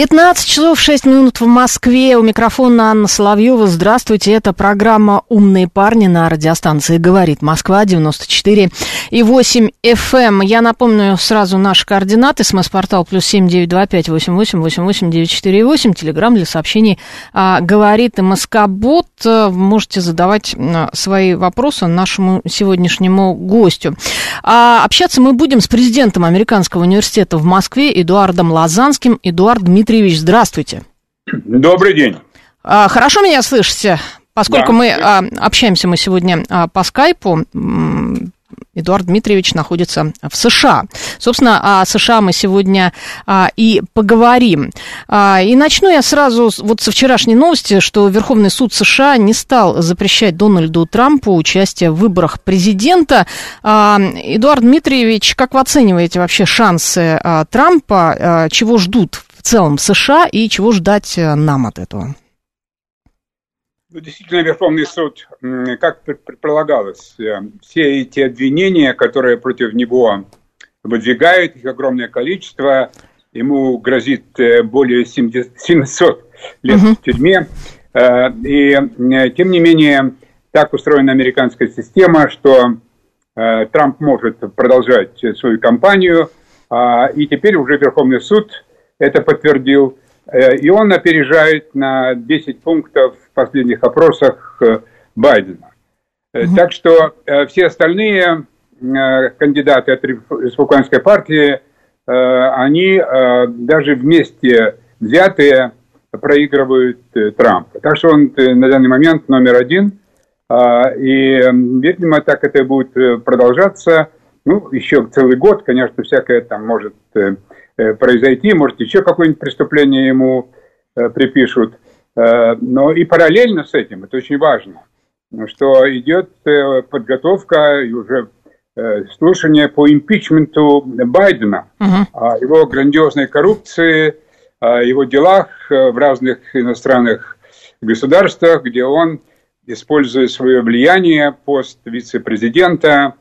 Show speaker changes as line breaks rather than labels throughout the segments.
15 часов 6 минут в Москве. У микрофона Анна Соловьева. Здравствуйте. Это программа «Умные парни» на радиостанции «Говорит Москва» 94 и 8 FM. Эм. Я напомню сразу наши координаты. СМС-портал плюс семь девять два пять восемь восемь восемь восемь девять четыре восемь. Телеграмм для сообщений а, «Говорит Москобот». Можете задавать свои вопросы нашему сегодняшнему гостю. А, общаться мы будем с президентом Американского университета в Москве Эдуардом Лазанским. Эдуард Дмитриевич, здравствуйте.
Добрый день.
А, хорошо меня слышите? Поскольку да. мы а, общаемся мы сегодня а, по скайпу, Эдуард Дмитриевич находится в США. Собственно, о США мы сегодня и поговорим. И начну я сразу вот со вчерашней новости, что Верховный суд США не стал запрещать Дональду Трампу участие в выборах президента. Эдуард Дмитриевич, как вы оцениваете вообще шансы Трампа? Чего ждут в целом США и чего ждать э, нам от этого?
Ну, действительно, Верховный суд, как предполагалось, э, все эти обвинения, которые против него выдвигают, их огромное количество, ему грозит э, более 700 лет угу. в тюрьме. И, тем не менее, так устроена американская система, что Трамп может продолжать свою кампанию, а, и теперь уже Верховный суд это подтвердил, и он опережает на 10 пунктов последних опросах э, Байдена. Угу. Так что э, все остальные кандидаты от республиканской партии, они даже вместе взятые проигрывают Трампа. Так что он на данный момент номер один. И, видимо, так это будет продолжаться. Ну, еще целый год, конечно, всякое там может произойти, может еще какое-нибудь преступление ему припишут. Э, но и параллельно с этим, это очень важно, что идет э, подготовка и уже э, слушание по импичменту Байдена, uh-huh. его грандиозной коррупции, его делах в разных иностранных государствах, где он, используя свое влияние, пост вице-президента,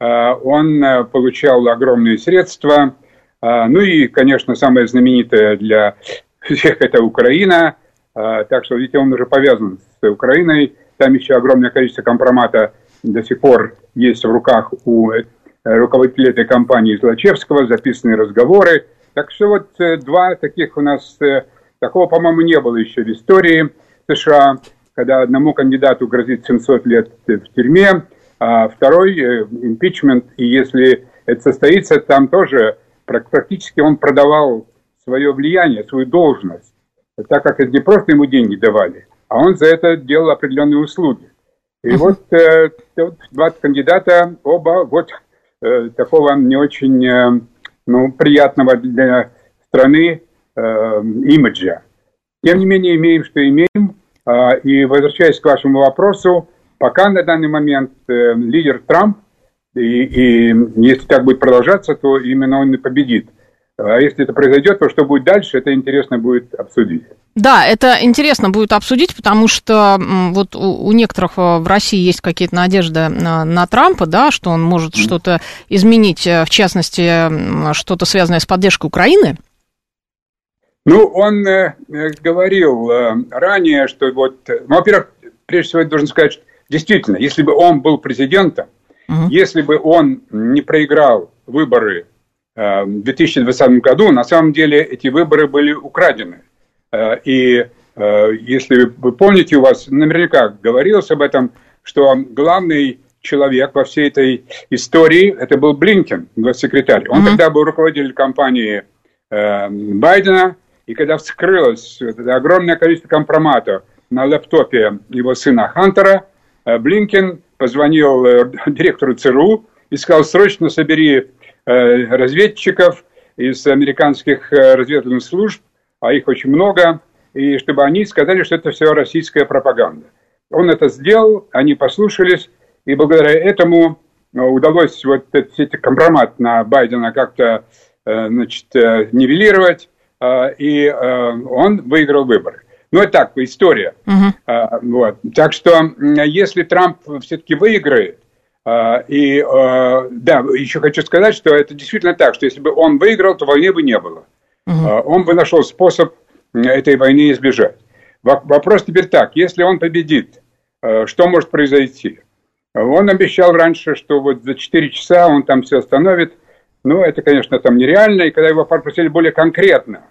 он получал огромные средства. Ну и, конечно, самое знаменитое для всех это Украина – а, так что, видите, он уже повязан с Украиной. Там еще огромное количество компромата до сих пор есть в руках у э, руководителя этой компании Злачевского, записанные разговоры. Так что вот э, два таких у нас, э, такого, по-моему, не было еще в истории США, когда одному кандидату грозит 700 лет в тюрьме, а второй импичмент, и если это состоится, там тоже практически он продавал свое влияние, свою должность так как это не просто ему деньги давали, а он за это делал определенные услуги. И вот, э, вот два кандидата, оба вот э, такого не очень э, ну, приятного для страны э, имиджа. Тем не менее, имеем, что имеем. Э, и возвращаясь к вашему вопросу, пока на данный момент э, лидер Трамп, и, и если так будет продолжаться, то именно он и победит. А если это произойдет, то что будет дальше, это интересно будет обсудить.
Да, это интересно будет обсудить, потому что вот у, у некоторых э, в России есть какие-то надежды на, на Трампа, да, что он может mm. что-то изменить, э, в частности, что-то связанное с поддержкой Украины.
Ну, он э, говорил э, ранее, что вот, ну, во-первых, прежде всего я должен сказать, что действительно, если бы он был президентом, mm если бы он не проиграл выборы Э, в 2020 году, на самом деле эти выборы были украдены. Э, и э, если вы помните, у вас наверняка говорилось об этом, что главный человек во всей этой истории это был Блинкен, госсекретарь. Он mm-hmm. тогда был руководитель компании Байдена, и когда вскрылось это огромное количество компроматов на лэптопе его сына Хантера, Блинкен позвонил директору ЦРУ и сказал, срочно собери Э, разведчиков из американских э, разведывательных служб, а их очень много, и чтобы они сказали, что это все российская пропаганда. Он это сделал, они послушались, и благодаря этому э, удалось вот этот компромат на Байдена как-то э, значит, э, нивелировать, и он выиграл выборы. Ну, это так, история. Uh-huh. Вот. Так что, если Трамп все-таки выиграет, и да, еще хочу сказать, что это действительно так, что если бы он выиграл, то войны бы не было. Uh-huh. Он бы нашел способ этой войны избежать. Вопрос теперь так, если он победит, что может произойти? Он обещал раньше, что вот за 4 часа он там все остановит. Ну, это, конечно, там нереально. И когда его попросили более конкретно,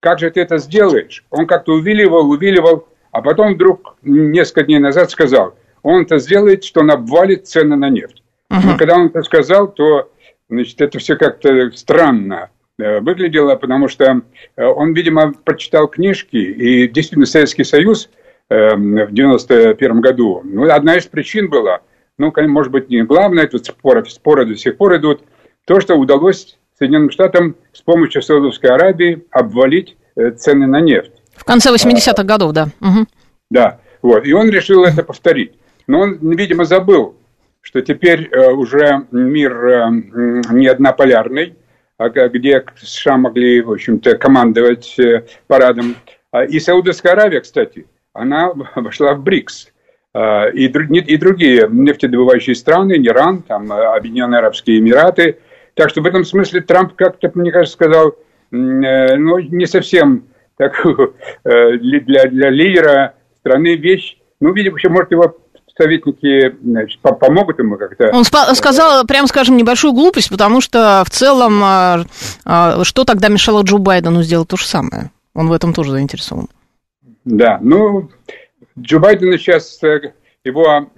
как же ты это сделаешь? Он как-то увиливал, увиливал, а потом вдруг несколько дней назад сказал, он это сделает, что он обвалит цены на нефть. Uh-huh. Но когда он это сказал, то значит, это все как-то странно э, выглядело, потому что э, он, видимо, прочитал книжки, и действительно Советский Союз э, в 91 году, ну, одна из причин была – ну, может быть, не главное, тут споры, споры до сих пор идут, то, что удалось Соединенным Штатам с помощью Саудовской Аравии обвалить э, цены на нефть.
В конце 80-х годов, да. Угу.
Да, вот. И он решил это повторить. Но он, видимо, забыл, что теперь э, уже мир э, не однополярный, а где США могли, в общем-то, командовать парадом. А и Саудовская Аравия, кстати, она вошла в БРИКС. А, и, и другие нефтедобывающие страны, Иран, там, Объединенные Арабские Эмираты. Так что в этом смысле Трамп как-то, мне кажется, сказал, э, ну, не совсем так, э, для, для лидера страны вещь. Ну, видимо, еще, может, его советники значит, помогут ему как-то.
Он сказал, прям скажем, небольшую глупость, потому что в целом, а, а, что тогда мешало Джо Байдену сделать то же самое? Он в этом тоже заинтересован.
Да, ну, Джо Байден сейчас, э, его,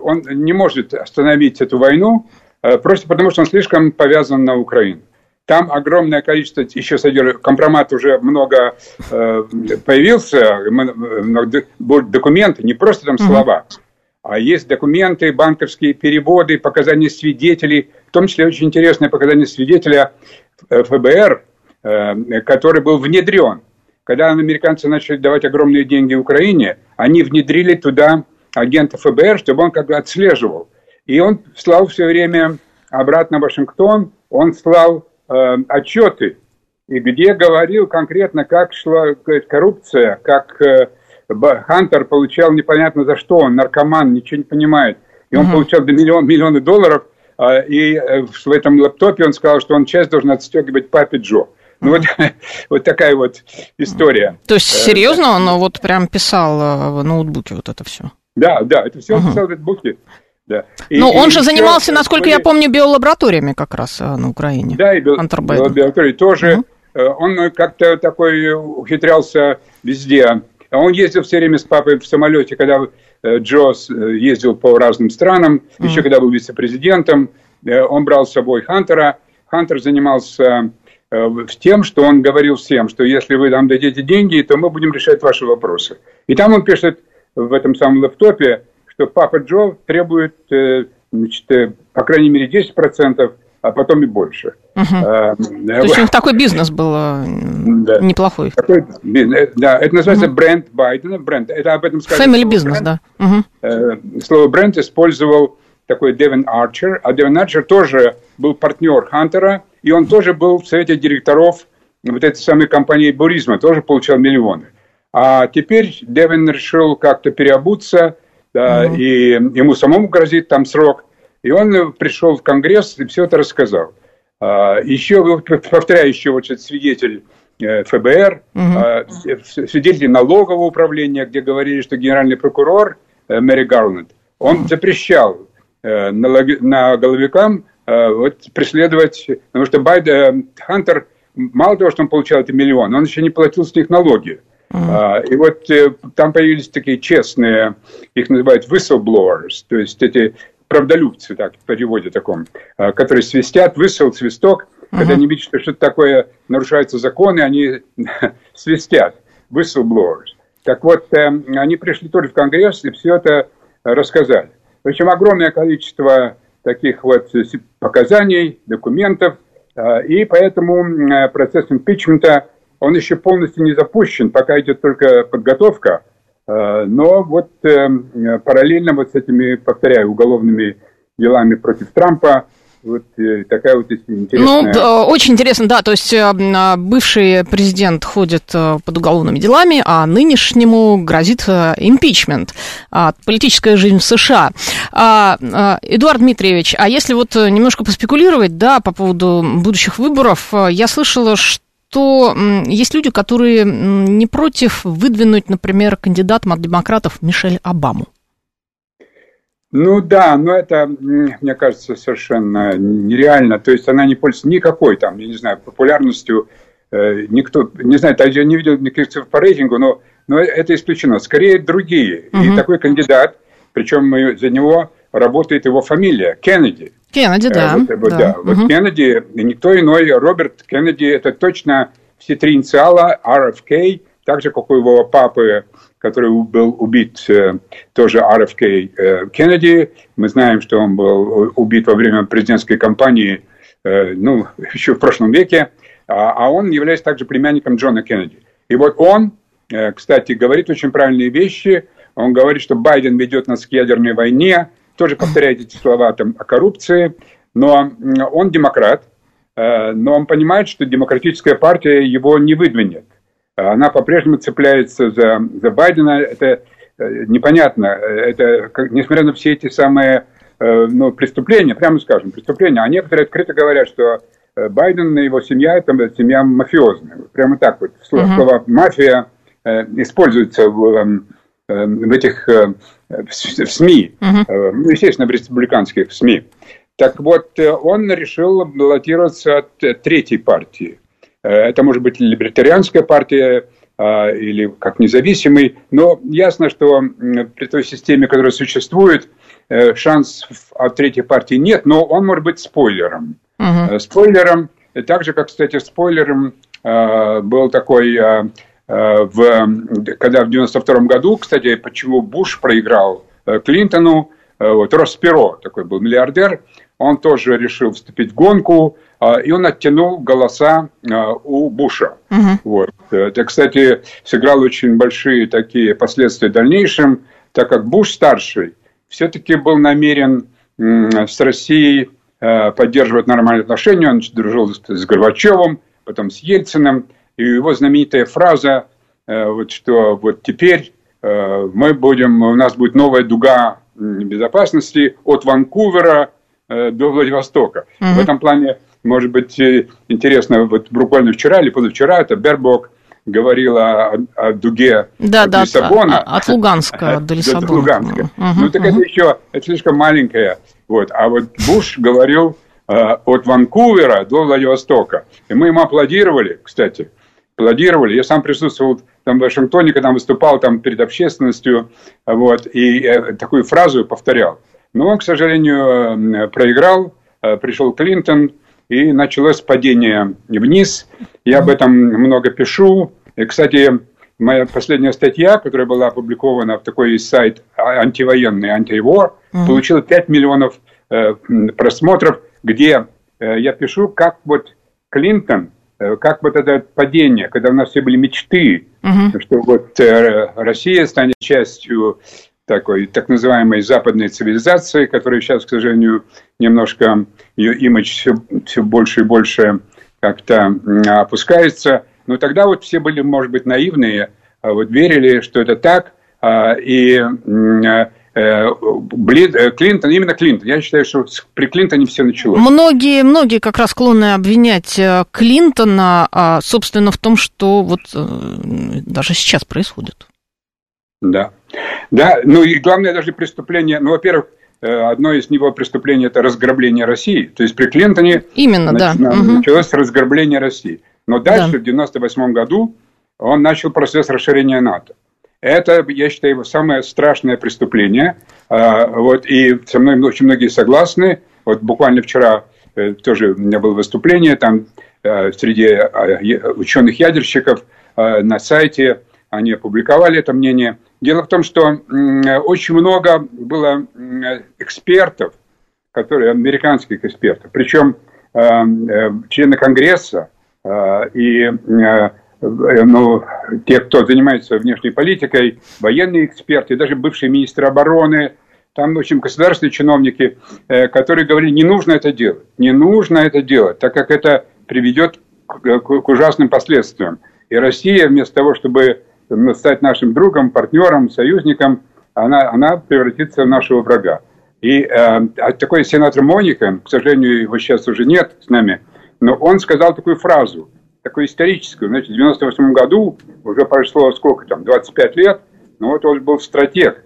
он не может остановить эту войну, просто потому что он слишком повязан на Украину. Там огромное количество, еще содержит, компромат уже много появился, будут документы, не просто там слова, а есть документы, банковские переводы, показания свидетелей, в том числе очень интересное показание свидетеля ФБР, который был внедрен когда американцы начали давать огромные деньги Украине, они внедрили туда агента ФБР, чтобы он как бы отслеживал. И он слал все время обратно в Вашингтон, он слал э, отчеты, и где говорил конкретно, как шла коррупция, как э, Хантер получал непонятно за что, он наркоман, ничего не понимает. И он угу. получал миллион, миллионы долларов, э, и э, в этом лаптопе он сказал, что он часть должен отстегивать папе Джо. Ну, вот, вот такая вот история.
То есть, э, серьезно, он вот прям писал э, в ноутбуке вот это все?
Да, да, это все он писал в ноутбуке.
Да. И, Но он же занимался, насколько я помню, биолабораториями как раз э, на Украине.
Да, и биолаборатории тоже. Угу. Он как-то такой ухитрялся везде. Он ездил все время с папой в самолете, когда Джос ездил по разным странам, угу. еще когда был вице-президентом. Он брал с собой Хантера. Хантер занимался Э, тем, что он говорил всем, что если вы нам дадите деньги, то мы будем решать ваши вопросы. И там он пишет в этом самом лэптопе, что папа Джо требует, э, значит, э, по крайней мере, 10%, а потом и больше.
Угу. А, То есть у них такой бизнес был да. неплохой.
Такой бизнес, да, это называется угу. бренд Байдена. Бренд, это об этом
сказано. Family бизнес, да.
Угу. Слово бренд использовал такой Девин Арчер, а Девин Арчер тоже был партнер Хантера, и он тоже был в совете директоров вот этой самой компании Буризма, тоже получал миллионы. А теперь Девин решил как-то переобуться, да, mm-hmm. и ему самому грозит там срок. И он пришел в Конгресс и все это рассказал. А, еще, повторяю, еще вот этот свидетель э, ФБР, mm-hmm. свидетель налогового управления, где говорили, что генеральный прокурор э, Мэри Гарланд, он запрещал э, налоговикам Э, вот, преследовать, потому что Байден, Хантер, мало того, что он получал эти миллионы, он еще не платил с них налоги. Mm-hmm. И вот э, там появились такие честные, их называют whistleblowers, то есть эти правдолюбцы, так, в переводе таком, э, которые свистят, высыл, свисток, uh-huh. когда они видят, что что-то такое нарушаются законы, они свистят, whistleblowers. Так вот, они пришли тоже в Конгресс и все это рассказали. Причем огромное количество таких вот показаний, документов, а, и поэтому процесс импичмента он еще полностью не запущен, пока идет только подготовка. Но вот параллельно вот с этими, повторяю, уголовными делами против Трампа вот э, такая вот интересная...
Ну, очень интересно, да, то есть э, а, бывший президент ходит э, под уголовными делами, а нынешнему грозит импичмент, политическая жизнь в США. А, Эдуард Дмитриевич, а если вот немножко поспекулировать, да, по поводу будущих выборов, я слышала, что что есть люди, которые не против выдвинуть, например, кандидатом от демократов Мишель Обаму.
Ну да, но это, мне кажется, совершенно нереально. То есть она не пользуется никакой там, я не знаю, популярностью. Э, никто, не знаю, я не видел никаких цифр по рейтингу, но, но это исключено. Скорее другие. Угу. И такой кандидат, причем за него работает его фамилия, Кеннеди.
Кеннеди, да.
Э, вот, да. да. Угу. Вот Кеннеди, никто иной, Роберт Кеннеди, это точно все три инициала, RFK, так же, как у его папы который был убит э, тоже RFK э, Кеннеди. Мы знаем, что он был убит во время президентской кампании, э, ну, еще в прошлом веке. А, а он является также племянником Джона Кеннеди. И вот он, кстати, говорит очень правильные вещи. Он говорит, что Байден ведет нас к ядерной войне. Тоже повторяет эти слова там, о коррупции. Но он демократ. Но он понимает, что демократическая партия его не выдвинет она по-прежнему цепляется за, за Байдена. Это э, непонятно. Это, несмотря на все эти самые э, ну, преступления, прямо скажем, преступления, а некоторые открыто говорят, что э, Байден и его семья – это семья мафиозная. Прямо так вот. Слово, uh-huh. слово «мафия» используется в, эм, в этих в СМИ, ну, естественно, в республиканских СМИ. Так вот, он решил баллотироваться от третьей партии – Э, это может быть либертарианская партия а, или как независимый, но ясно, что при той системе, которая существует, э, шанс от третьей партии нет, но он может быть спойлером. Uh-huh. Спойлером, так же, как, кстати, спойлером был такой, в, когда в 92 году, кстати, почему Буш проиграл Клинтону, вот Росс такой был миллиардер, он тоже решил вступить в гонку, а, и он оттянул голоса у Буша. Угу. Вот. Это, кстати, сыграло очень большие такие последствия в дальнейшем, так как Буш старший все-таки был намерен с Россией поддерживать нормальные отношения. Он дружил с Горбачевым, потом с Ельциным. И его знаменитая фраза, вот, что вот теперь мы будем, у нас будет новая дуга безопасности от Ванкувера до Владивостока. Угу. В этом плане может быть, э, интересно, вот буквально вчера или позавчера это Бербок говорила о, о дуге
да, от да, Лиссабона. От, от Луганска до Лиссабона. От Луганска.
Угу, ну, так угу. это еще, это слишком маленькая. Вот. А вот Буш говорил э, от Ванкувера до Владивостока. И мы ему аплодировали, кстати. Аплодировали. Я сам присутствовал там в Вашингтоне, когда выступал там перед общественностью, вот, и такую фразу повторял. Но он, к сожалению, э, проиграл, э, пришел Клинтон, и началось падение вниз. Я об этом много пишу. И, кстати, моя последняя статья, которая была опубликована в такой сайт антивоенный, антивор, mm-hmm. получила 5 миллионов э, просмотров, где э, я пишу, как вот Клинтон, как вот это падение, когда у нас все были мечты, mm-hmm. что вот э, Россия станет частью такой так называемой западной цивилизации, которая сейчас, к сожалению, немножко ее имидж все, все больше и больше как-то опускается. Но тогда вот все были, может быть, наивные, а вот верили, что это так, а, и э, э, Клинтон, именно Клинтон. Я считаю, что при Клинтоне все началось.
Многие, многие как раз склонны обвинять э, Клинтона, а, собственно, в том, что вот даже сейчас происходит.
Да. Да, ну и главное даже преступление, ну, во-первых, э, одно из него преступлений – это разграбление России. То есть при Клинтоне
Именно, нач... да.
началось угу. разграбление России. Но дальше, да. в 1998 году, он начал процесс расширения НАТО. Это, я считаю, его самое страшное преступление. А, вот, и со мной очень многие согласны. Вот буквально вчера э, тоже у меня было выступление там э, среди ученых-ядерщиков на сайте. Они опубликовали это мнение – Дело в том, что очень много было экспертов, которые, американских экспертов, причем э, э, члены Конгресса э, и ну, те, кто занимается внешней политикой, военные эксперты, даже бывший министр обороны, там, в общем, государственные чиновники, э, которые говорили, не нужно это делать, не нужно это делать, так как это приведет к, к ужасным последствиям. И Россия вместо того, чтобы стать нашим другом, партнером, союзником, она, она превратится в нашего врага. И э, а такой сенатор Моника, к сожалению, его сейчас уже нет с нами, но он сказал такую фразу, такую историческую. Значит, в 98 году, уже прошло сколько там, 25 лет, но вот он был стратег.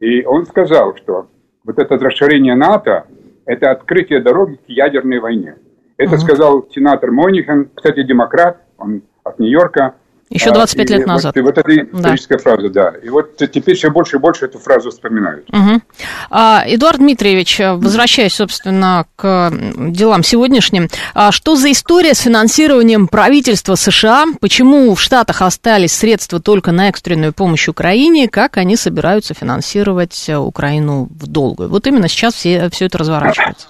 И он сказал, что вот это расширение НАТО – это открытие дороги к ядерной войне. Это uh-huh. сказал сенатор Монихан, кстати, демократ, он от Нью-Йорка.
Еще 25 а, лет назад.
Вот, вот эта историческая да. фраза, да. И вот теперь все больше и больше эту фразу вспоминают.
Угу. А, Эдуард Дмитриевич, возвращаясь, собственно, к делам сегодняшним, а что за история с финансированием правительства США? Почему в Штатах остались средства только на экстренную помощь Украине? Как они собираются финансировать Украину в долгую? Вот именно сейчас все, все это разворачивается.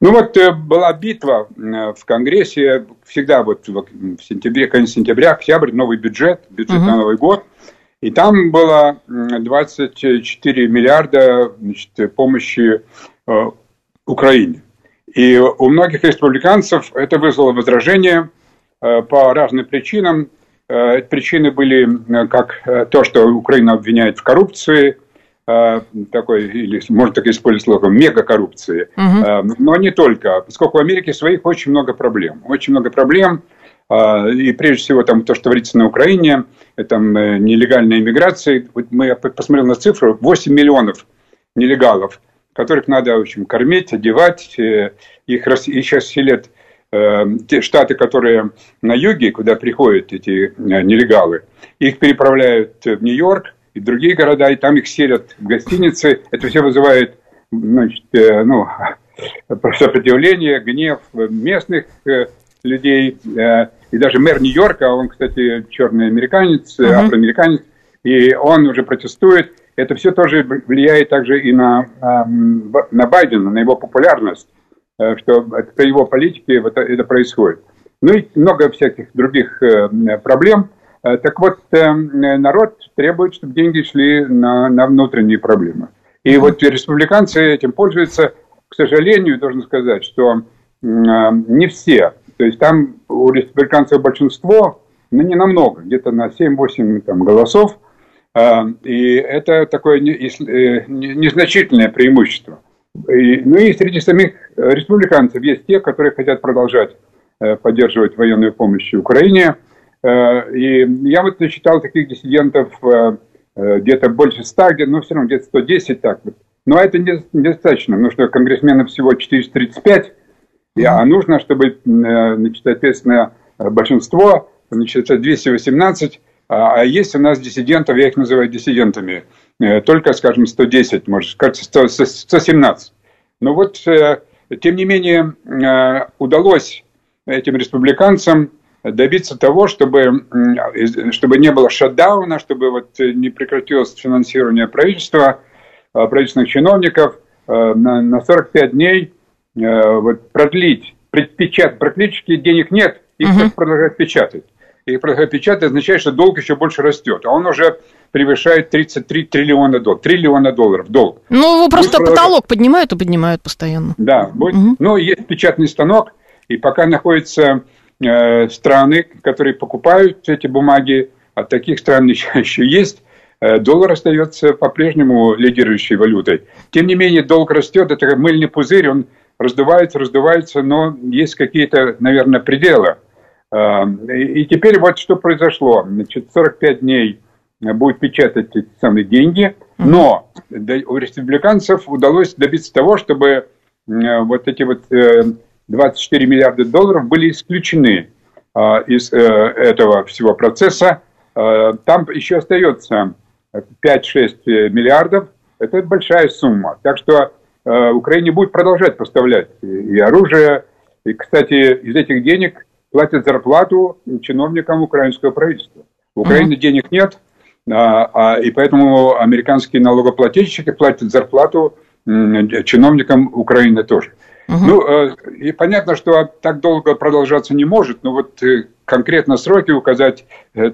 Ну вот э, была битва э, в Конгрессе, всегда вот в сентябре, конец сентября, октябрь, новый бюджет, бюджет uh-huh. на Новый год. И там было 24 миллиарда значит, помощи э, Украине. И у многих республиканцев это вызвало возражение э, по разным причинам. Э, причины были как то, что Украина обвиняет в коррупции – Э, такой, или можно так использовать слово, мегакоррупции. Угу. Но не только, поскольку в Америке своих очень много проблем. Очень много проблем. Э, и прежде всего там то, что творится на Украине, там нелегальная иммиграция. Вот мы посмотрели на цифру, 8 миллионов нелегалов, которых надо, в общем, кормить, одевать. Их сейчас селят те штаты, которые на юге, куда приходят эти нелегалы, их переправляют в Нью-Йорк, и другие города, и там их селят в гостиницы. Это все вызывает значит, э, ну, сопротивление, гнев местных э, людей. Э, и даже мэр Нью-Йорка, он, кстати, черный американец, uh-huh. афроамериканец, и он уже протестует. Это все тоже влияет также и на, эм, на Байдена, на его популярность, что при его политике это, это происходит. Ну и много всяких других проблем – Э, так вот, э, народ требует, чтобы деньги шли на, на внутренние проблемы. И вот республиканцы этим пользуются. К сожалению, должен сказать, что э, не все. То есть там у республиканцев большинство, но не намного, где-то на 7-8 там, голосов. И это такое незначительное преимущество. И, ну и среди самих республиканцев есть те, которые хотят продолжать поддерживать военную помощь Украине – Э, и я вот читал таких диссидентов э, э, где-то больше 100, где, ну, все равно где-то 110 так вот. Но это недостаточно, потому что конгрессменов всего 435, а нужно, чтобы, значит, соответственно, большинство, значит, 218, а, а есть у нас диссидентов, я их называю диссидентами, только, скажем, 110, может, кажется, 117. Но вот, тем не менее, удалось этим республиканцам добиться того, чтобы, чтобы не было шатдауна, чтобы вот не прекратилось финансирование правительства, а, правительственных чиновников а, на, на 45 дней вот, продлить, предпечатать. Практически денег нет, их uh-huh. продолжают печатать. Их продолжают печатать означает, что долг еще больше растет. А он уже превышает 33 триллиона долларов. Триллиона долларов долг.
Ну, его просто будет потолок поднимают и поднимают постоянно.
Да, будет, угу. ну, есть печатный станок, и пока находится Э, страны, которые покупают эти бумаги, а таких стран еще, еще есть, э, доллар остается по-прежнему лидирующей валютой. Тем не менее, долг растет, это как мыльный пузырь, он раздувается, раздувается, но есть какие-то, наверное, пределы. Э, и теперь вот что произошло. Значит, 45 дней будет печатать эти самые деньги, но у республиканцев удалось добиться того, чтобы вот эти вот 24 миллиарда долларов были исключены а, из э, этого всего процесса. А, там еще остается 5-6 миллиардов. Это большая сумма. Так что э, Украине будет продолжать поставлять и оружие. И, кстати, из этих денег платят зарплату чиновникам украинского правительства. В Украине mm-hmm. денег нет, а, и поэтому американские налогоплательщики платят зарплату чиновникам Украины тоже. Угу. Ну, и понятно, что так долго продолжаться не может, но вот конкретно сроки указать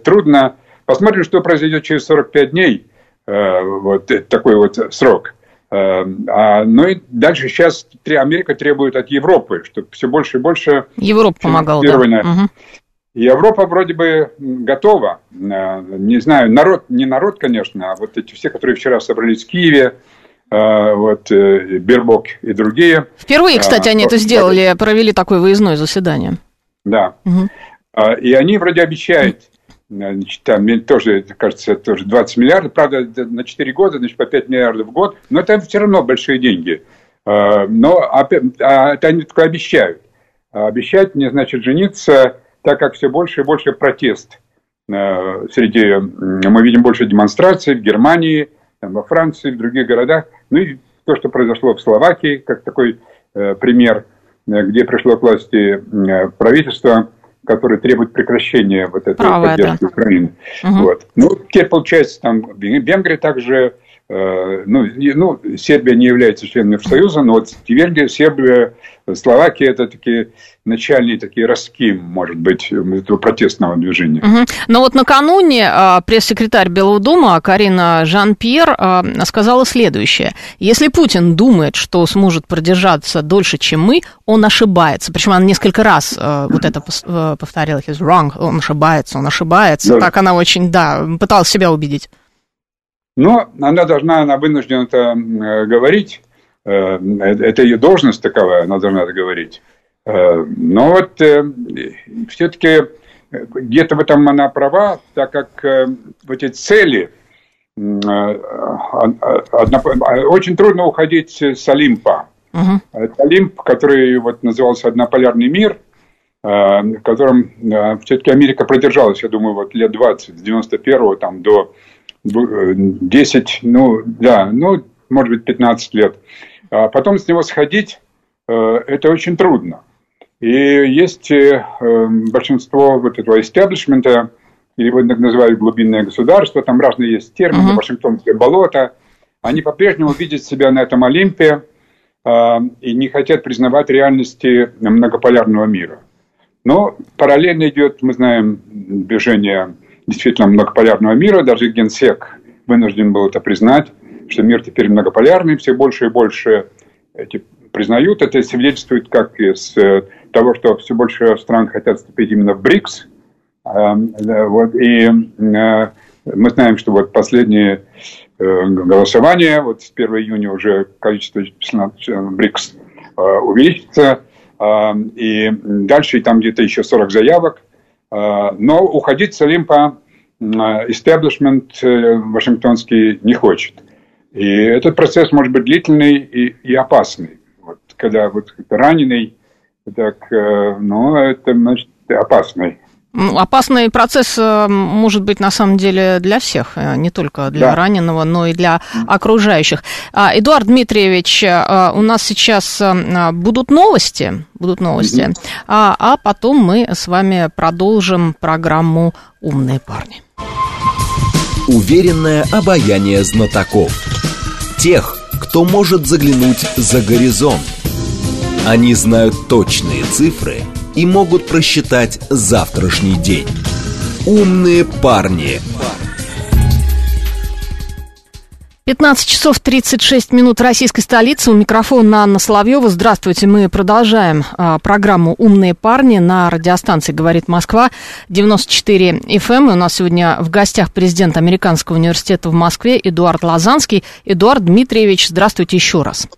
трудно. Посмотрим, что произойдет через 45 дней. Вот такой вот срок. А, ну и дальше сейчас Америка требует от Европы, чтобы все больше и больше...
Европа помогала, да. Угу.
Европа вроде бы готова. Э, не знаю, народ, не народ, конечно, а вот эти все, которые вчера собрались в Киеве, э, вот э, Бербок и другие.
Впервые, кстати, они это сделали, провели такое выездное заседание.
Да. Угу. И они вроде обещают, значит, там тоже, кажется, тоже 20 миллиардов, правда, на 4 года, значит, по 5 миллиардов в год, но это все равно большие деньги. Но а это они только обещают. Обещать не значит жениться так как все больше и больше протест э, среди, мы видим больше демонстраций в Германии, там, во Франции, в других городах. Ну и то, что произошло в Словакии, как такой э, пример, э, где пришло к власти э, правительство, которое требует прекращения вот этой Правая, поддержки да. Украины. Угу. Вот. Ну, теперь получается, там Венгрия также Э, ну, ну, Сербия не является членом Евросоюза, но вот Венгрия, Сербия, Словакия – это такие начальные такие ростки, может быть, этого протестного движения.
Угу. Но вот накануне а, пресс-секретарь Белого дома Карина Жан-Пьер а, сказала следующее. Если Путин думает, что сможет продержаться дольше, чем мы, он ошибается. Причем она несколько раз а, вот это повторила. He's wrong. Он ошибается, он ошибается. Да. Так она очень, да, пыталась себя убедить.
Но она должна, она вынуждена это э, говорить. Э, это ее должность таковая, она должна это говорить. Э, но вот все-таки где-то в этом она права, так как вот эти цели, очень трудно уходить с Олимпа. Это Олимп, который вот назывался «Однополярный мир», в котором все-таки Америка продержалась, я думаю, вот лет 20, с 91 там, до 10, ну, да, ну, может быть, 15 лет. А потом с него сходить, э, это очень трудно. И есть э, большинство вот этого истеблишмента, или его называют глубинное государство, там разные есть термины, uh-huh. Вашингтонское болото, они по-прежнему видят себя на этом Олимпе а, и не хотят признавать реальности многополярного мира. Но параллельно идет, мы знаем, движение действительно многополярного мира. Даже генсек вынужден был это признать, что мир теперь многополярный, все больше и больше эти признают. Это свидетельствует как из э, того, что все больше стран хотят вступить именно в БРИКС. Эм, и э, мы знаем, что вот последние э, голосования, вот с 1 июня уже количество БРИКС увеличится, эм, и дальше там где-то еще 40 заявок. А, но уходить с Олимпа истеблишмент э, вашингтонский не хочет. И этот процесс может быть длительный и, и опасный. Вот, когда вот раненый, так, э, ну, это значит опасный.
Опасный процесс э, может быть на самом деле для всех, э, не только для да. раненого, но и для окружающих. А, Эдуард Дмитриевич, э, у нас сейчас будут новости, будут новости, а, а потом мы с вами продолжим программу «Умные парни».
Уверенное обаяние знатоков. Тех, кто может заглянуть за горизонт. Они знают точные цифры – и могут просчитать завтрашний день. Умные парни.
15 часов 36 минут российской столицы. У микрофона Анна Соловьева. Здравствуйте. Мы продолжаем а, программу «Умные парни» на радиостанции «Говорит Москва» 94 FM. Эм. И у нас сегодня в гостях президент Американского университета в Москве Эдуард Лазанский. Эдуард Дмитриевич, здравствуйте еще раз.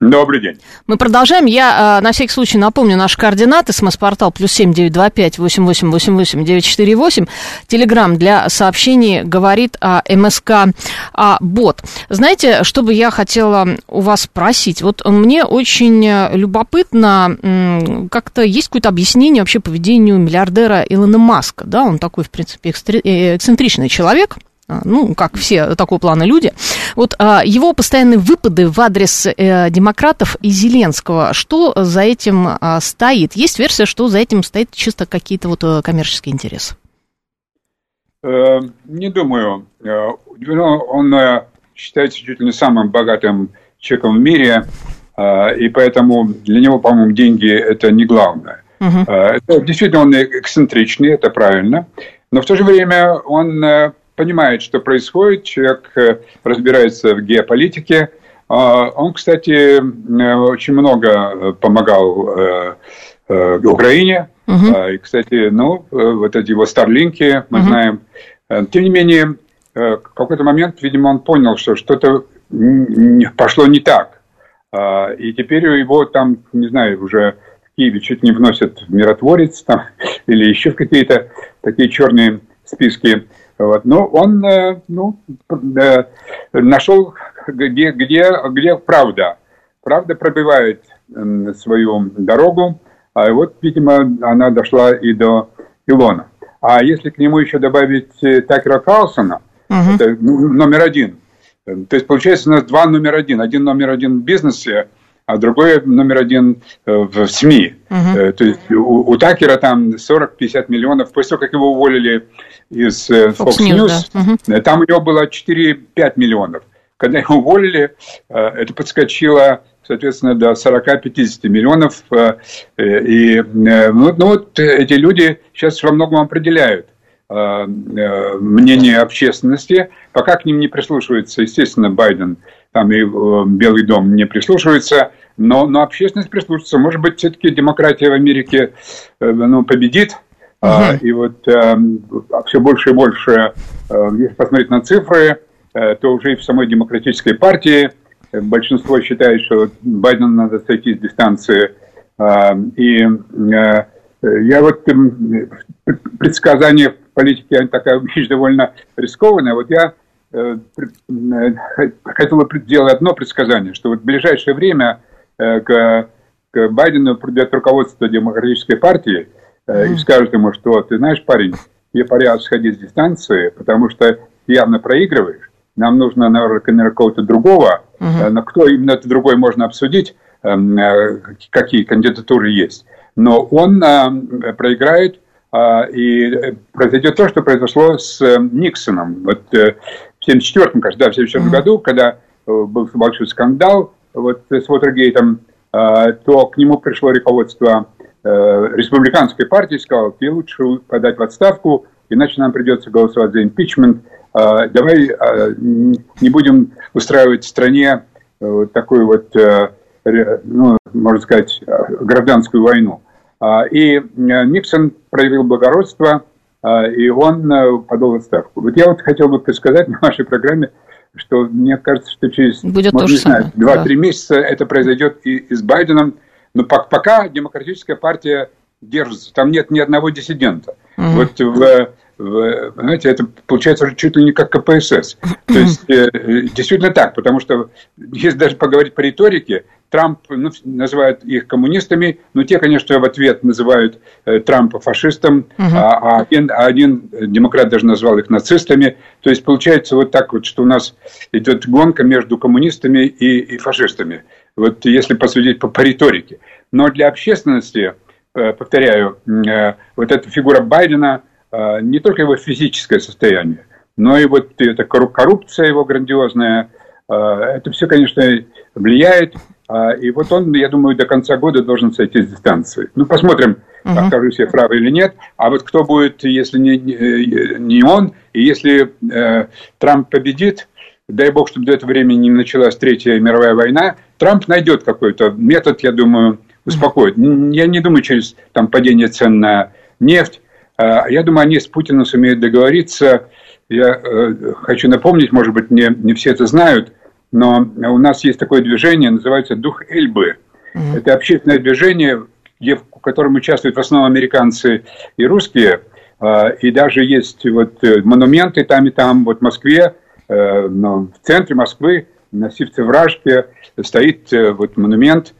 Добрый день.
Мы продолжаем. Я э, на всякий случай напомню наши координаты. СМС-портал плюс семь девять два пять восемь восемь восемь восемь девять четыре восемь. Телеграмм для сообщений говорит о МСК а, бот. Знаете, что бы я хотела у вас спросить? Вот мне очень любопытно, как-то есть какое-то объяснение вообще поведению миллиардера Илона Маска. Да, он такой, в принципе, э, эксцентричный человек а, ну, как все такого плана люди. Вот а, его постоянные выпады в адрес э, демократов и Зеленского, что за этим а, стоит? Есть версия, что за этим стоит чисто какие-то вот э, коммерческие интересы?
Э, не думаю. Он считается чуть ли не самым богатым человеком в мире. И поэтому для него, по-моему, деньги – это не главное. Угу. Это, действительно, он эксцентричный, это правильно. Но в то же время он понимает, что происходит, человек разбирается в геополитике. Он, кстати, очень много помогал Украине. Угу. И, кстати, ну, вот эти его старлинки, мы угу. знаем. Тем не менее, в какой-то момент, видимо, он понял, что что-то пошло не так. А, и теперь его там, не знаю, уже в Киеве чуть не вносят в миротворец там, или еще в какие-то такие черные списки. Вот. Но он э, ну, э, нашел, где, где, где правда. Правда пробивает свою дорогу, а вот, видимо, она дошла и до Илона. А если к нему еще добавить э, Такера Карлсона, угу. это ну, номер один – то есть, получается, у нас два номер один. Один номер один в бизнесе, а другой номер один э, в СМИ. Угу. То есть у, у Такера там 40-50 миллионов. После того, как его уволили из э, Fox, Fox News, News да. угу. там у него было 4-5 миллионов. Когда его уволили, это подскочило, соответственно, до 40-50 миллионов. И ну, ну, вот эти люди сейчас во многом определяют мнение общественности. Пока к ним не прислушивается, естественно, Байден там и Белый дом не прислушивается, но, но общественность прислушивается. Может быть, все-таки демократия в Америке ну, победит, Uh-huh. И вот э, все больше и больше, э, если посмотреть на цифры, э, то уже и в самой демократической партии большинство считает, что Байдену надо сойти с дистанции. Э, и э, я вот э, предсказание политики такая вещь довольно рискованная. Вот я э, э, хотел бы сделать одно предсказание, что вот в ближайшее время э, к, к Байдену придет руководство демократической партии и скажет ему, что ты знаешь, парень, тебе пора сходить с дистанции, потому что явно проигрываешь. Нам нужно, наверное, какого-то другого, uh-huh. но кто именно это другой можно обсудить, какие кандидатуры есть. Но он проиграет и произойдет то, что произошло с э, Никсоном. Вот э, в 1974 кажется, да, в 74 mm-hmm. году, когда э, был большой скандал вот с Уотергейтом, а, то к нему пришло руководство республиканской партии, сказал, тебе лучше подать в отставку, иначе нам придется голосовать за импичмент. А, давай не будем устраивать в стране вот такую вот, ну, можно сказать, гражданскую войну. А, и э, Никсон проявил благородство, а, и он э, подал отставку. Вот я вот хотел бы сказать на вашей программе, что мне кажется, что через
Будет может, не знаю,
2-3 да. месяца это произойдет и, и с Байденом. Но пока демократическая партия держится, там нет ни одного диссидента. Угу. Вот в, в, знаете, это получается уже чуть ли не как КПСС. То есть э, действительно так, потому что если даже поговорить по риторике, Трамп ну, называет их коммунистами, но те, конечно, в ответ называют э, Трампа фашистом, угу. а, а, один, а один демократ даже назвал их нацистами. То есть получается вот так вот, что у нас идет гонка между коммунистами и, и фашистами. Вот если посудить по, по риторике. Но для общественности, э, повторяю, э, вот эта фигура Байдена, не только его физическое состояние, но и вот эта коррупция его грандиозная, э, это все, конечно, влияет. А, и вот он, я думаю, до конца года должен сойти с дистанции. Ну, посмотрим, угу. окажусь я прав или нет. А вот кто будет, если не, не он, и если э, Трамп победит, дай бог, чтобы до этого времени не началась Третья мировая война, Трамп найдет какой-то метод, я думаю, успокоить. Я не думаю через там, падение цен на нефть. А, я думаю, они с Путиным сумеют договориться. Я э, хочу напомнить, может быть, не, не все это знают, но у нас есть такое движение, называется «Дух Эльбы». Mm-hmm. Это общественное движение, где, в котором участвуют в основном американцы и русские. А, и даже есть вот э, монументы там и там, вот в Москве, э, в центре Москвы, на Сивце-Вражке стоит вот монумент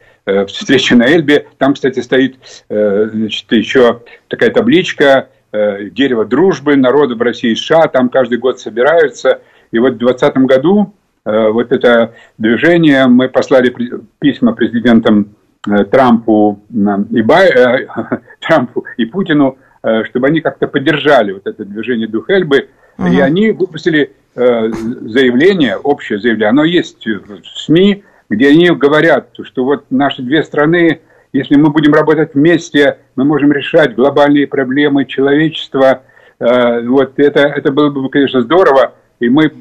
встречи на Эльбе. Там, кстати, стоит значит, еще такая табличка «Дерево дружбы народов России и США». Там каждый год собираются. И вот в 2020 году Э, вот это движение, мы послали письма президентам э, Трампу и, Бай, э, Трампу и Путину, чтобы они как-то поддержали вот это движение Духельбы. Угу. И они выпустили заявление, общее заявление, оно есть в СМИ, где они говорят, что вот наши две страны, если мы будем работать вместе, мы можем решать глобальные проблемы человечества. Э, вот это, это было бы, конечно, здорово. И мы,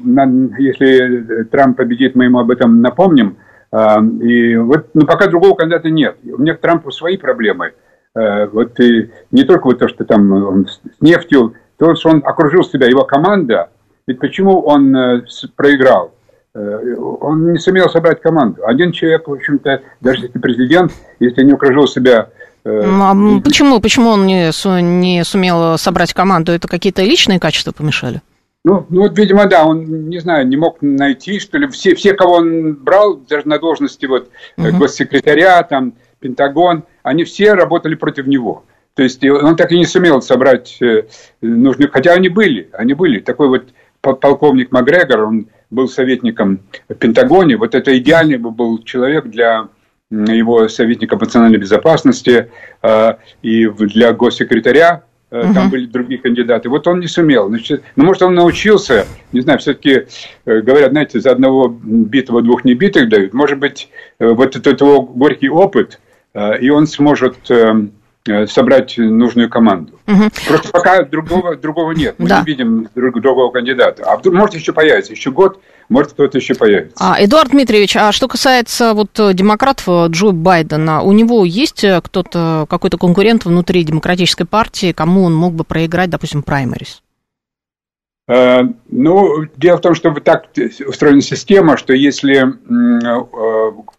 если Трамп победит, мы ему об этом напомним. Э, и вот, но пока другого кандидата нет. У меня к Трампу свои проблемы. Э, вот и не только вот то, что там он с нефтью, то, что он окружил себя, его команда. Ведь почему он проиграл? Э, он не сумел собрать команду. Один человек, в общем-то, даже если президент, если не окружил себя
э, ну, а почему, почему он не, не сумел собрать команду? Это какие-то личные качества помешали?
Ну, ну вот, видимо, да, он, не знаю, не мог найти, что ли. Все, все кого он брал, даже на должности вот угу. госсекретаря, там, Пентагон, они все работали против него. То есть он так и не сумел собрать нужных, хотя они были, они были. Такой вот полковник Макгрегор, он был советником в Пентагоне, вот это идеальный был человек для его советника по национальной безопасности э, и для госсекретаря. Угу. Там были другие кандидаты. Вот он не сумел. Значит, ну, может, он научился, не знаю, все-таки говорят, знаете, за одного битого двух небитых дают. Может быть, вот этот его горький опыт, и он сможет Э, собрать нужную команду. Угу. Просто пока другого, другого нет. Мы да. не видим друг, другого кандидата. А вдруг, может еще появится. Еще год, может кто-то еще появится.
А, Эдуард Дмитриевич, а что касается вот э, демократов э, Джо Байдена, у него есть кто-то, какой-то конкурент внутри демократической партии, кому он мог бы проиграть, допустим, праймерис?
Ну, дело в том, что так устроена система, что если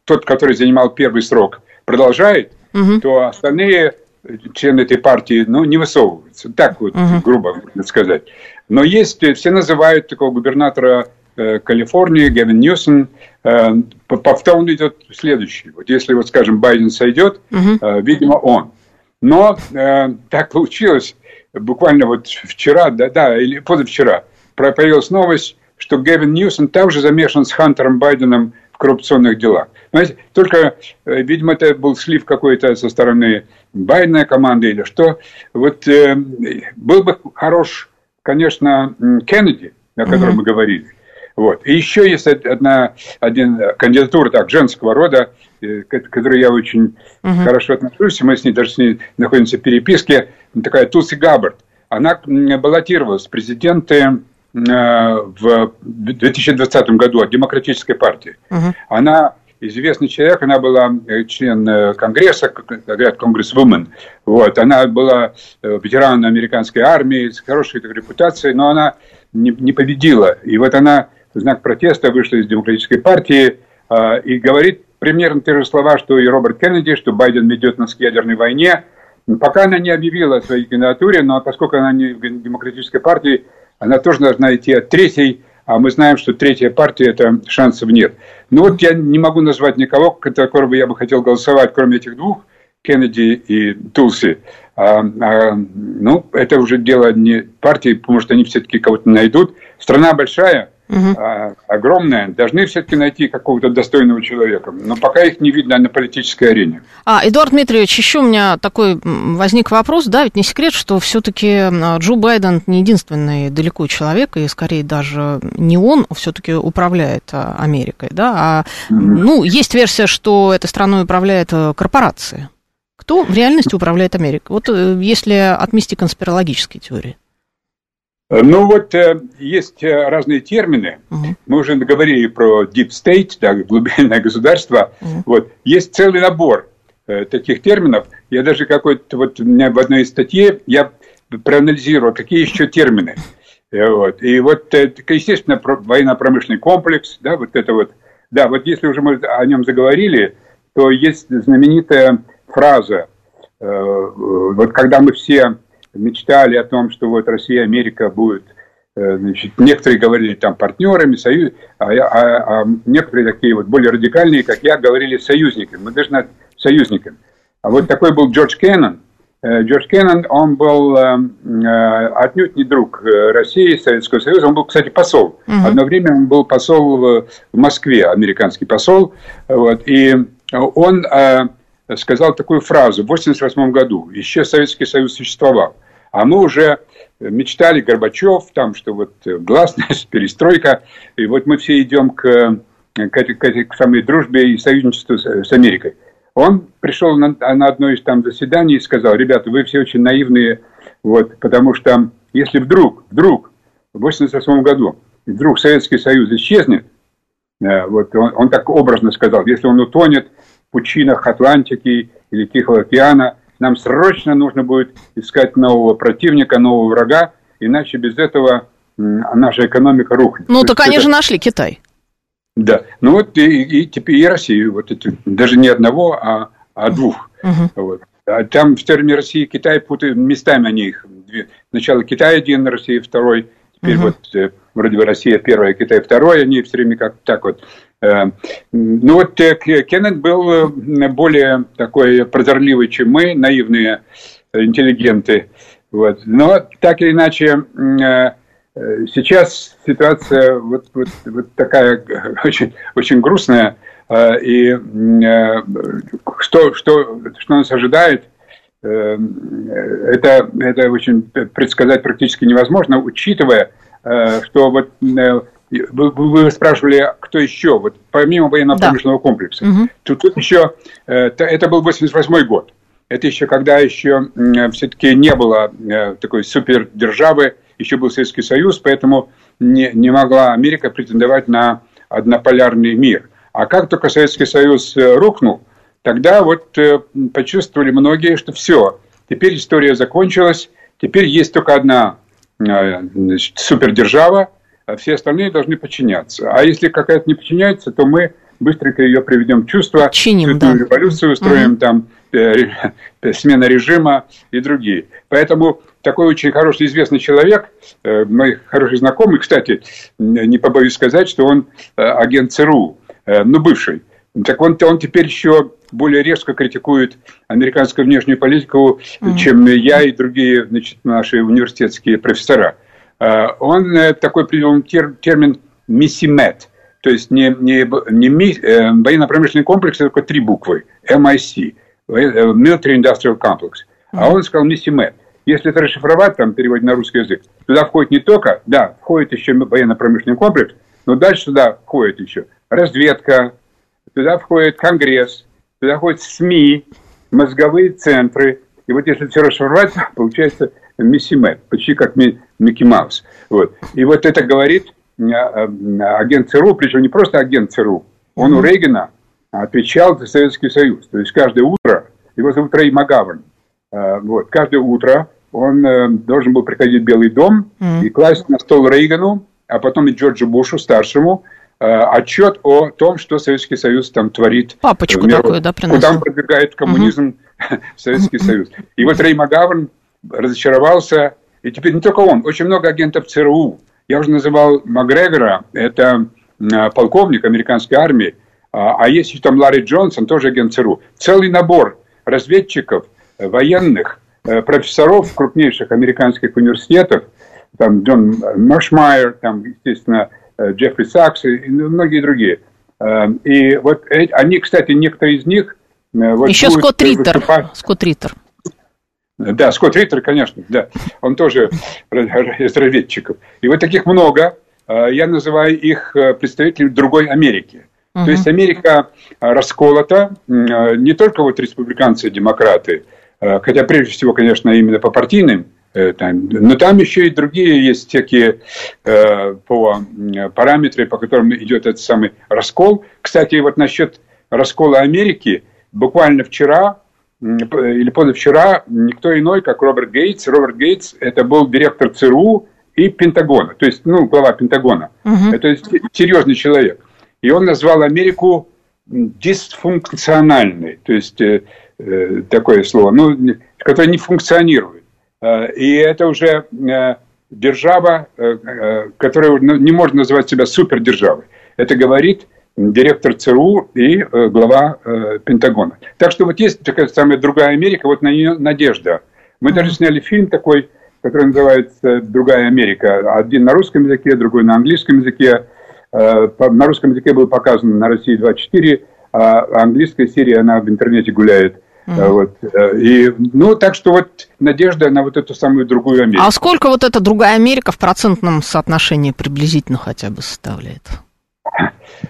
тот, который занимал первый срок, продолжает, угу. то остальные члены этой партии, ну, не высовываются. Так вот, uh-huh. грубо сказать. Но есть, все называют такого губернатора э, Калифорнии, Гевин Ньюсон, э, повторно идет следующий. Вот если, вот, скажем, Байден сойдет, uh-huh. э, видимо, он. Но э, так получилось, буквально вот вчера, да, да, или позавчера, появилась новость, что Гевин Ньюсон также замешан с Хантером Байденом коррупционных делах. Знаете, только, э, видимо, это был слив какой-то со стороны Байдена команды или что. Вот э, был бы хорош, конечно, Кеннеди, о котором mm-hmm. мы говорили. Вот. И еще есть одна один кандидатура так, женского рода, э, к которой я очень uh-huh. хорошо отношусь. Мы с ней даже с ней находимся в переписке. Такая Туси Габбард. Она баллотировалась в президенты в 2020 году от Демократической партии. Uh-huh. Она известный человек, она была э, член э, Конгресса, говорят, Конгрессвумен. Вот, она была э, ветераном американской армии с хорошей так, репутацией, но она не, не победила. И вот она в знак протеста вышла из Демократической партии э, и говорит примерно те же слова, что и Роберт Кеннеди, что Байден ведет нас к ядерной войне. Пока она не объявила о своей кандидатуре, но поскольку она не в Демократической партии, она тоже должна идти от третьей а мы знаем, что третья партия – это шансов нет. Ну вот я не могу назвать никого, которого я бы хотел голосовать, кроме этих двух, Кеннеди и Тулси. А, а, ну, это уже дело не партии, потому что они все-таки кого-то найдут. Страна большая – угу. огромная, должны все-таки найти какого-то достойного человека. Но пока их не видно на политической арене.
А, Эдуард Дмитриевич, еще у меня такой возник вопрос, да, ведь не секрет, что все-таки Джо Байден не единственный далеко человек, и скорее даже не он все-таки управляет а, Америкой, да, а, угу. ну, есть версия, что этой страной управляет э, корпорация. Кто в реальности управляет Америкой? Вот э, если отмести конспирологические теории.
Ну вот э, есть э, разные термины. Угу. Мы уже говорили про deep state, да, глубинное государство. Угу. Вот есть целый набор э, таких терминов. Я даже какой-то вот у меня в одной из статье я проанализировал, какие еще термины. Вот. И вот, естественно, военно-промышленный комплекс, да, вот это вот. Да, вот если уже мы о нем заговорили, то есть знаменитая фраза, вот когда мы все мечтали о том, что вот Россия и Америка будут, э, значит, некоторые говорили там партнерами, союз, а, а, а некоторые такие вот более радикальные, как я, говорили союзниками. Мы должны союзниками. А вот такой был Джордж Кеннон. Э, Джордж Кеннон, он был э, отнюдь не друг России, Советского Союза. Он был, кстати, посол. Угу. Одно время он был посол в Москве, американский посол. Вот, и он сказал такую фразу в 1988 году. Еще Советский Союз существовал. А мы уже мечтали Горбачев, там, что вот гласность, перестройка. И вот мы все идем к к, этой, к этой к самой дружбе и союзничеству с, с Америкой. Он пришел на, на одно из там заседаний и сказал, ребята, вы все очень наивные, вот, потому что если вдруг, вдруг в 1988 году вдруг Советский Союз исчезнет, э, вот он, он так образно сказал, если он утонет пучинах Атлантики или Тихого океана, нам срочно нужно будет искать нового противника, нового врага, иначе без этого наша экономика рухнет.
Ну, так они это... же нашли Китай.
Да, ну вот и, и теперь и Россию, вот это, даже не одного, а, а двух. Угу. Вот. А там в термине России и Китай путают, местами они их. Сначала Китай один, Россия второй, теперь угу. вот э, вроде бы Россия первая, Китай второй, они все время как так вот. Э, ну вот э, Кеннет был более такой прозорливый, чем мы, наивные интеллигенты. Вот. Но так или иначе, Э, сейчас ситуация вот, вот, вот такая очень, очень грустная. Э, и э, что, что, что нас ожидает, это, это очень предсказать практически невозможно, учитывая, что вот вы, вы спрашивали, кто еще, вот помимо военно-промышленного да. комплекса. Угу. Тут, тут еще, это был 88 год. Это еще когда еще все-таки не было такой супердержавы, еще был Советский Союз, поэтому не, не могла Америка претендовать на однополярный мир. А как только Советский Союз э, рухнул, тогда вот э, почувствовали многие, что все, теперь история закончилась, теперь есть только одна э, супердержава, все остальные должны подчиняться. А если какая-то не подчиняется, то мы быстренько ее приведем в чувство,
Чиним, да.
революцию устроим, угу. там смена режима и другие. Поэтому такой очень хороший известный человек, э, мой хороший знакомый, кстати, не побоюсь сказать, что он э, агент ЦРУ, э, ну, бывший. Так он, он теперь еще более резко критикует американскую внешнюю политику, mm-hmm. чем я и другие значит, наши университетские профессора. Он такой привел термин «миссимет», то есть не, не, не военно-промышленный комплекс, это только три буквы, MIC, Military Industrial Complex. А он сказал «миссимет». Если это расшифровать, там, переводить на русский язык, туда входит не только, да, входит еще военно-промышленный комплекс, но дальше туда входит еще разведка, туда входит Конгресс, туда входит СМИ, мозговые центры. И вот если все расшифровать, получается Миссимет, почти как Микки Маус. Вот. И вот это говорит э, э, агент ЦРУ, причем не просто агент ЦРУ, он у Рейгана отвечал за Советский Союз. То есть каждое утро, его зовут Рей Магаверн, э, вот, каждое утро он должен был приходить в Белый дом и класть на стол Рейгану, а потом и Джорджу Бушу, старшему, отчет о том, что Советский Союз там творит.
Папочку миру, такую, да, приносит.
Куда он продвигает коммунизм mm-hmm. Советский. Союз. И вот Рей Магаверн разочаровался, и теперь не только он, очень много агентов ЦРУ. Я уже называл Макгрегора, это э, полковник американской армии, а, а есть еще там Ларри Джонсон, тоже агент ЦРУ. Целый набор разведчиков, военных, Э, профессоров крупнейших американских университетов, там Джон Маршмайер, там, естественно, э, Джеффри Сакс и многие другие. Э, и вот они, кстати, некоторые из них...
Вот Еще Скотт Риттер. Скотт Риттер.
Да, Скотт Риттер, конечно, да. Он тоже из разведчиков. И вот таких много. Я называю их представителями другой Америки. Угу. То есть Америка расколота, не только вот республиканцы и демократы, Э, хотя прежде всего, конечно, именно по партийным, э, но там еще и другие есть всякие э, по параметры, по которым идет этот самый раскол. Кстати, вот насчет раскола Америки, буквально вчера или позавчера никто иной, как Роберт Гейтс. Роберт Гейтс – это был директор ЦРУ и Пентагона, то есть, ну, глава Пентагона. Угу. Это серьезный человек. И он назвал Америку дисфункциональной, то есть Э, такое слово, ну, которое не функционирует. Э, и это уже э, держава, которая ну, не может называть себя супердержавой. Это говорит директор ЦРУ и глава Пентагона. Так что вот есть такая самая другая Америка, вот на нее надежда. Мы даже сняли фильм такой, который называется «Другая Америка». Один на русском языке, другой на английском языке. На русском языке был показан на России 24, а английская серия, она в интернете гуляет – Mm-hmm. Вот. Э, и, ну, так что вот надежда на вот эту самую другую Америку.
А сколько вот эта другая Америка в процентном соотношении приблизительно хотя бы составляет?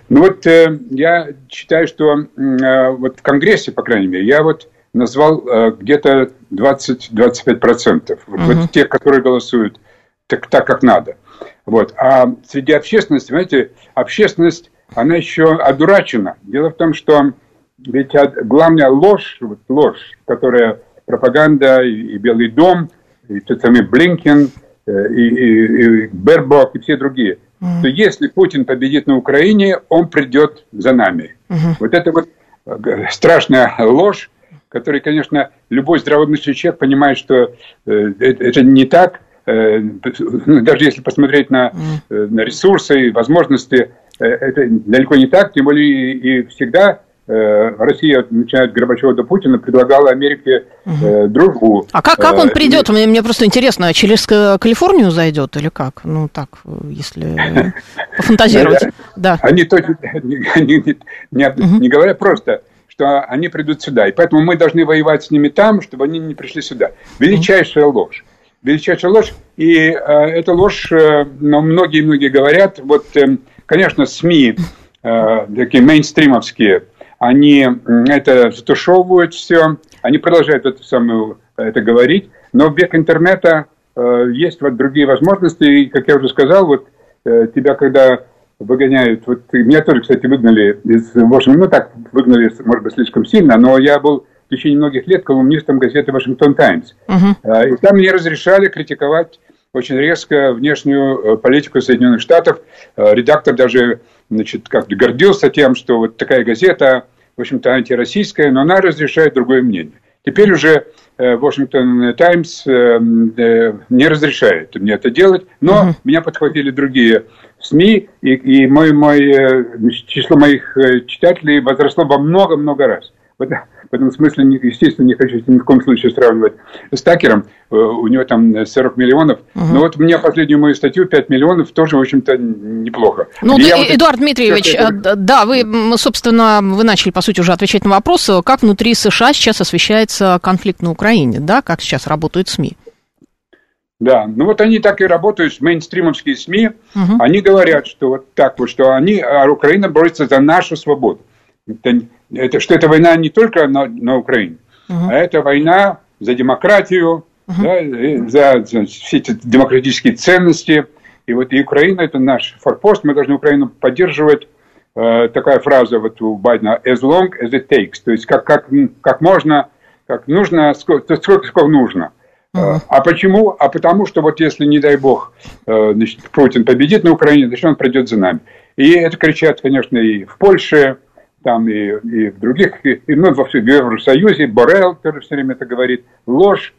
Ну вот э, я считаю, что э, вот в Конгрессе, по крайней мере, я вот назвал э, где-то 20-25%. Вот, угу. вот тех, которые голосуют так, так, как надо. Вот. А среди общественности, знаете, общественность, она еще одурачена. Дело в том, что ведь главная ложь, вот ложь, которая пропаганда и, и Белый дом, и тот самый Блинкен, э, и, и, и Бербок, и все другие, mm-hmm. то если Путин победит на Украине, он придет за нами. Mm-hmm. Вот это вот э, страшная ложь, которая, конечно, любой здравомыслящий человек понимает, что э, это, не так. Э, ну, даже если посмотреть на, э, на ресурсы и возможности, это далеко не так, тем более и, всегда Россия, начиная от Горбачева до Путина, предлагала Америке угу. дружбу.
А как, как он э, придет? Мне, мне просто интересно, через Калифорнию зайдет или как? Ну, так, если пофантазировать. Да.
Они точно не говорят просто, что они придут сюда. И поэтому мы должны воевать с ними там, чтобы они не пришли сюда. Величайшая ложь. Величайшая ложь. И э, эта ложь, э, но многие-многие говорят, вот, э, конечно, СМИ, э, такие мейнстримовские, они это затушевывают все, они продолжают это самое это говорить, но в век интернета э, есть вот другие возможности, и, как я уже сказал, вот э, тебя когда выгоняют, вот меня тоже, кстати, выгнали из Вашингтона, ну так, выгнали, может быть, слишком сильно, но я был в течение многих лет колумнистом газеты «Вашингтон Таймс». Uh-huh. И там мне разрешали критиковать очень резко внешнюю э, политику Соединенных Штатов. Э, редактор даже значит, как гордился тем, что вот такая газета, в общем-то, антироссийская, но она разрешает другое мнение. Теперь уже Washington Times не разрешает мне это делать, но uh-huh. меня подхватили другие СМИ, и, и мой, мой, число моих читателей возросло во много-много раз. Вот в этом смысле, естественно, не хочу ни в коем случае сравнивать с Такером. Э, у него там 40 миллионов. Угу. Но вот у меня последнюю мою статью 5 миллионов тоже, в общем-то, неплохо.
Ну, да, вот Эдуард это... Дмитриевич, это... да, вы, собственно, вы начали, по сути, уже отвечать на вопрос, как внутри США сейчас освещается конфликт на Украине, да, как сейчас работают СМИ?
Да, ну вот они так и работают, мейнстримовские СМИ, угу. они говорят, что вот так вот, что они, а Украина борется за нашу свободу. Это это, что это война не только на, на Украине, угу. а это война за демократию, угу. да, за, за все эти демократические ценности. И вот и Украина это наш форпост, мы должны Украину поддерживать. Э, такая фраза вот у Байдена as long as it takes, то есть как, как, как можно, как нужно, сколько, сколько, сколько нужно. Uh-huh. А почему? А потому что вот если, не дай бог, э, значит, Путин победит на Украине, значит, он придет за нами. И это кричат, конечно, и в Польше, там и, и в других, и, ну, во всем Евросоюзе, Борел тоже все время это говорит, ложь.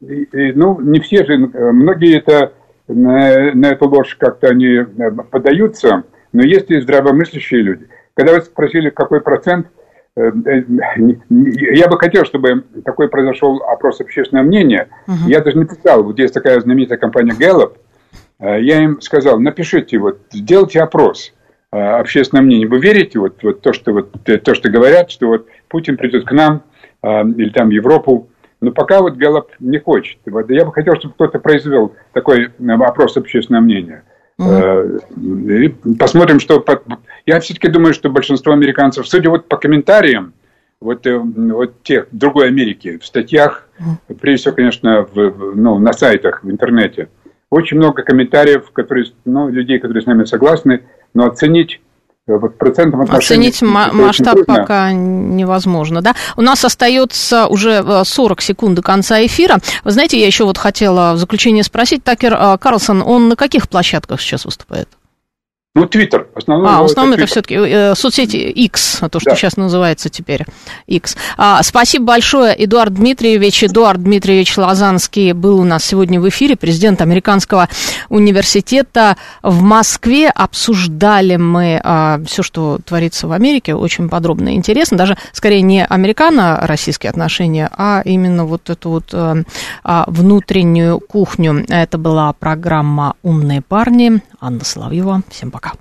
И, и, ну, не все же, многие это, на, на эту ложь как-то они э, подаются, но есть и здравомыслящие люди. Когда вы спросили, какой процент, э, э, я бы хотел, чтобы такой произошел опрос общественного мнения. Uh-huh. Я даже написал, вот есть такая знаменитая компания Gallup, я им сказал, напишите, вот, сделайте опрос общественное мнение. Вы верите вот, вот то, что вот э, то, что говорят, что вот Путин придет к нам э, или там в Европу, но пока вот Галлоп не хочет. Вот я бы хотел, чтобы кто-то произвел такой опрос общественного мнения. Mm-hmm. И посмотрим, что... Я все-таки думаю, что большинство американцев, судя вот по комментариям, вот, вот тех другой Америки, в статьях, mm-hmm. прежде всего, конечно, в, ну, на сайтах, в интернете, очень много комментариев, которые, ну, людей, которые с нами согласны, но оценить э, в процентном
отношении... Оценить масштаб пока невозможно, да? У нас остается уже 40 э, секунд до конца эфира. Вы знаете, я еще вот хотела в заключение спросить, Такер э, Карлсон, он на каких площадках сейчас выступает?
Ну, Твиттер.
А, в основном это, это все-таки э, соцсети X, то, что да. сейчас называется теперь X. А, спасибо большое, Эдуард Дмитриевич. Эдуард Дмитриевич Лазанский был у нас сегодня в эфире, президент Американского университета в Москве. Обсуждали мы а, все, что творится в Америке, очень подробно и интересно. Даже, скорее, не американо-российские отношения, а именно вот эту вот а, а внутреннюю кухню. Это была программа «Умные парни». Анна Соловьева. Всем пока.